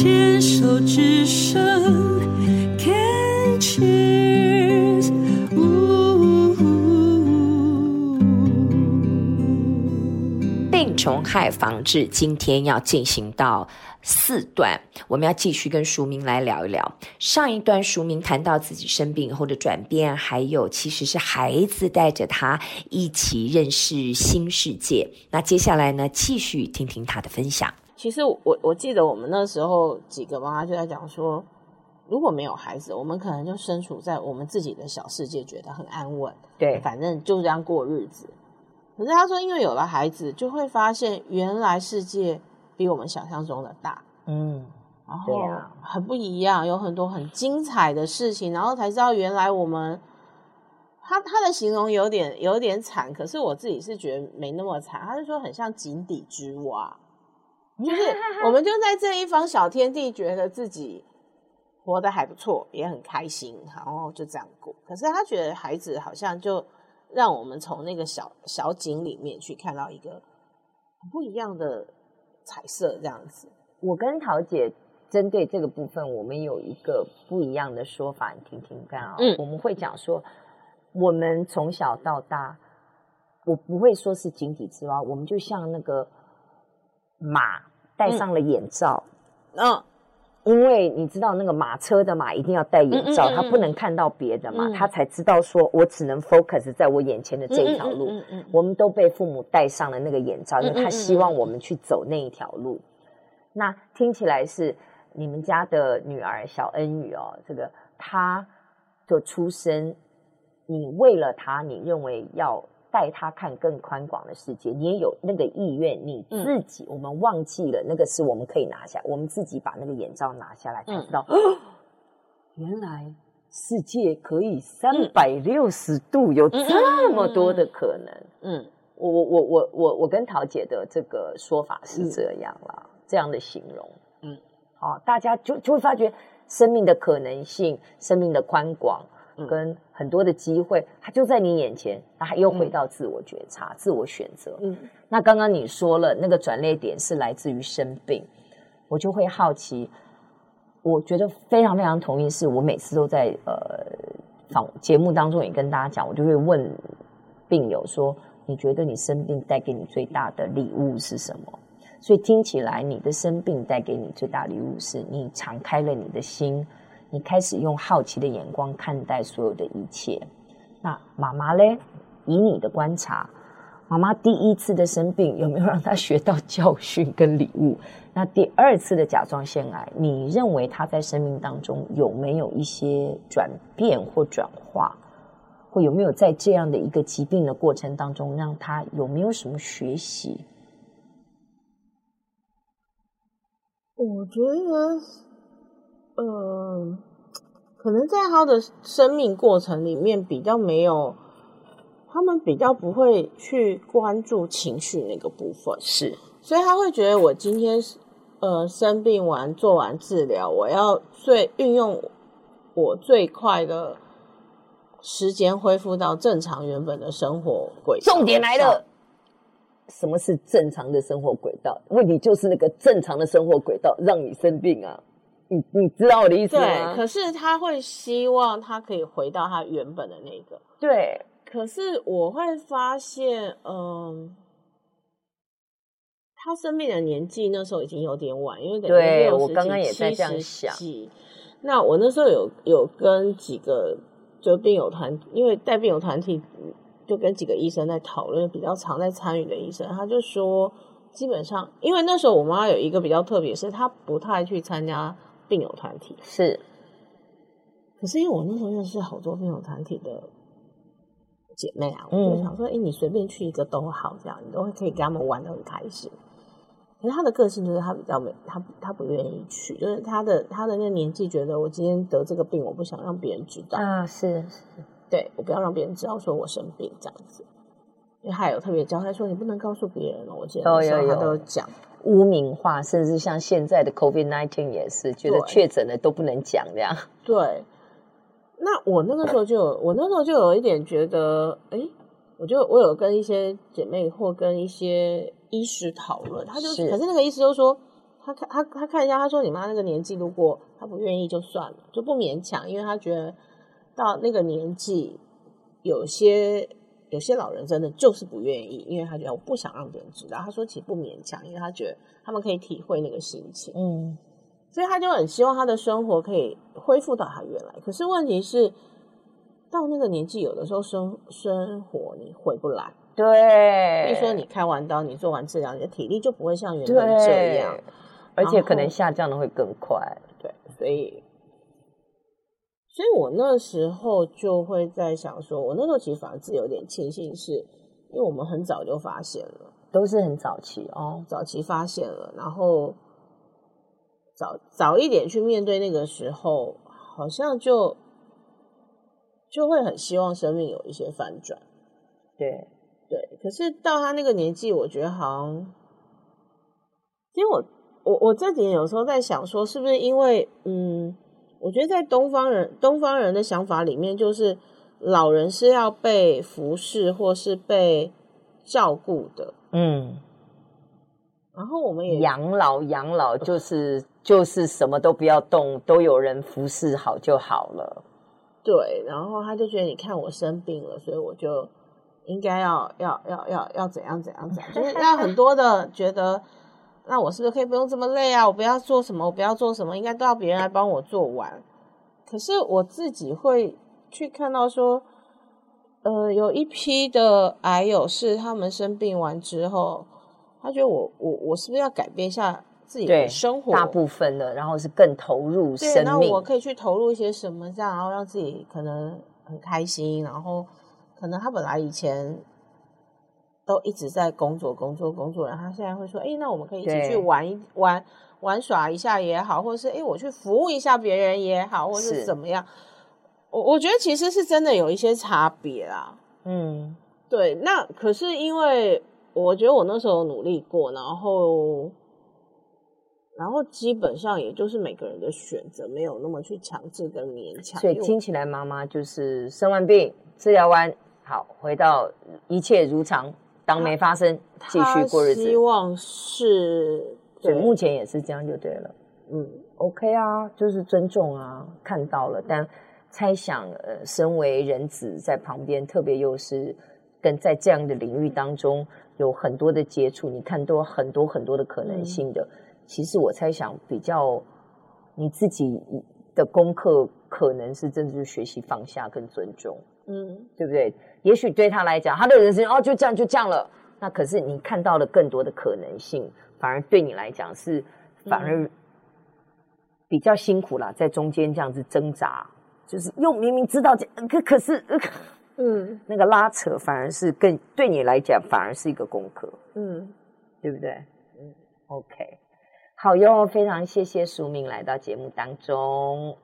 牵手之声，Can cheers，病虫害防治今天要进行到四段，我们要继续跟淑明来聊一聊。上一段淑明谈到自己生病以后的转变，还有其实是孩子带着他一起认识新世界。那接下来呢，继续听听他的分享。其实我我记得我们那时候几个妈妈就在讲说，如果没有孩子，我们可能就身处在我们自己的小世界，觉得很安稳。对，反正就这样过日子。可是他说，因为有了孩子，就会发现原来世界比我们想象中的大。嗯，然后很不一样，有很多很精彩的事情，然后才知道原来我们。他他的形容有点有点惨，可是我自己是觉得没那么惨。他是说很像井底之蛙。就是我们就在这一方小天地，觉得自己活得还不错，也很开心，然后就这样过。可是他觉得孩子好像就让我们从那个小小井里面去看到一个不一样的彩色，这样子。我跟桃姐针对这个部分，我们有一个不一样的说法，你听听看啊、哦。嗯，我们会讲说，我们从小到大，我不会说是井底之蛙，我们就像那个。马戴上了眼罩，嗯，嗯，因为你知道那个马车的马一定要戴眼罩，他、嗯嗯嗯、不能看到别的嘛，他、嗯、才知道说我只能 focus 在我眼前的这一条路。我们都被父母戴上了那个眼罩，因为他希望我们去走那一条路。那听起来是你们家的女儿小恩宇哦，这个她的出生，你为了她，你认为要。带他看更宽广的世界，你也有那个意愿，你自己，嗯、我们忘记了那个是我们可以拿下，我们自己把那个眼罩拿下来，才知道，嗯、原来世界可以三百六十度，有这么多的可能。嗯，我我我我我我跟桃姐的这个说法是这样啦，嗯、这样的形容。嗯，好，大家就就会发觉生命的可能性，生命的宽广。跟很多的机会，它就在你眼前，它又回到自我觉察、嗯、自我选择。嗯，那刚刚你说了，那个转捩点是来自于生病，我就会好奇。我觉得非常非常同意，是我每次都在呃访节目当中也跟大家讲，我就会问病友说：“你觉得你生病带给你最大的礼物是什么？”所以听起来，你的生病带给你最大礼物是你敞开了你的心。你开始用好奇的眼光看待所有的一切。那妈妈嘞？以你的观察，妈妈第一次的生病有没有让她学到教训跟礼物？那第二次的甲状腺癌，你认为她在生命当中有没有一些转变或转化？或有没有在这样的一个疾病的过程当中，让她有没有什么学习？我觉得。呃，可能在他的生命过程里面比较没有，他们比较不会去关注情绪那个部分，是，所以他会觉得我今天呃生病完做完治疗，我要最运用我最快的时间恢复到正常原本的生活轨道。重点来了，什么是正常的生活轨道？问题就是那个正常的生活轨道让你生病啊。你你知道我的意思吗？对，可是他会希望他可以回到他原本的那个。对，可是我会发现，嗯，他生病的年纪那时候已经有点晚，因为等于对我刚刚也在这样想。那我那时候有有跟几个就病友团，因为带病友团体，就跟几个医生在讨论，比较常在参与的医生，他就说，基本上，因为那时候我妈有一个比较特别，是她不太去参加。病友团体。是，可是因为我那时候认识好多病友团体的姐妹啊，我就想说，哎、嗯，你随便去一个都好，这样你都会可以跟他们玩的很开心。可是他的个性就是他比较没，他他不愿意去，就是他的他的那个年纪，觉得我今天得这个病，我不想让别人知道。啊，是是，对，我不要让别人知道说我生病这样子，因为他有特别教他说，你不能告诉别人了，我记得那时候他都讲。污名化，甚至像现在的 COVID nineteen 也是，觉得确诊的都不能讲这样。对，那我那个时候就有，我那时候就有一点觉得，哎，我就我有跟一些姐妹或跟一些医师讨论，他就是可是那个医师就说，他看他他看一下，他说你妈那个年纪，如果他不愿意就算了，就不勉强，因为他觉得到那个年纪，有些有些老人真的就是不愿意，因为他觉得我不想让别人知道。他说其实不勉强，因为他觉得他们可以体会那个心情，嗯，所以他就很希望他的生活可以恢复到他原来。可是问题是，到那个年纪，有的时候生生活你回不来。对，比如说你开完刀，你做完治疗，你的体力就不会像原来这样，而且可能下降的会更快。对，所以，所以我那时候就会在想说，我那时候其实反而自己有点庆幸是，是因为我们很早就发现了，都是很早期哦，早期发现了，然后早早一点去面对那个时候，好像就就会很希望生命有一些反转，对。对，可是到他那个年纪，我觉得好像，其实我我我这几年有时候在想说，是不是因为嗯，我觉得在东方人东方人的想法里面，就是老人是要被服侍或是被照顾的，嗯，然后我们也养老养老 就是就是什么都不要动，都有人服侍好就好了，对，然后他就觉得你看我生病了，所以我就。应该要要要要要怎样怎样怎样，就是让很多的觉得，那我是不是可以不用这么累啊？我不要做什么，我不要做什么，应该都要别人来帮我做完。可是我自己会去看到说，呃，有一批的癌友是他们生病完之后，他觉得我我我是不是要改变一下自己的生活？大部分的，然后是更投入生命。那我可以去投入一些什么，这样然后让自己可能很开心，然后。可能他本来以前都一直在工作、工作、工作，然后他现在会说：“哎，那我们可以一起去玩一玩、玩耍一下也好，或者是哎，我去服务一下别人也好，或者是怎么样。”我我觉得其实是真的有一些差别啦。嗯，对。那可是因为我觉得我那时候努力过，然后然后基本上也就是每个人的选择，没有那么去强制跟勉强。所以听起来，妈妈就是生完病治疗完。好，回到一切如常，当没发生，继续过日子。希望是，对，目前也是这样就对了。嗯，OK 啊，就是尊重啊，看到了，但猜想，呃，身为人子在旁边，特别又是跟在这样的领域当中有很多的接触，你看多很多很多的可能性的。嗯、其实我猜想，比较你自己的功课，可能是真的就是学习放下跟尊重。嗯，对不对？也许对他来讲，他的人生哦就这样就这样了。那可是你看到了更多的可能性，反而对你来讲是反而比较辛苦啦，在中间这样子挣扎，就是又明明知道这可可是，嗯，那个拉扯反而是更对你来讲反而是一个功课，嗯，对不对？嗯，OK，好哟，非常谢谢淑敏来到节目当中。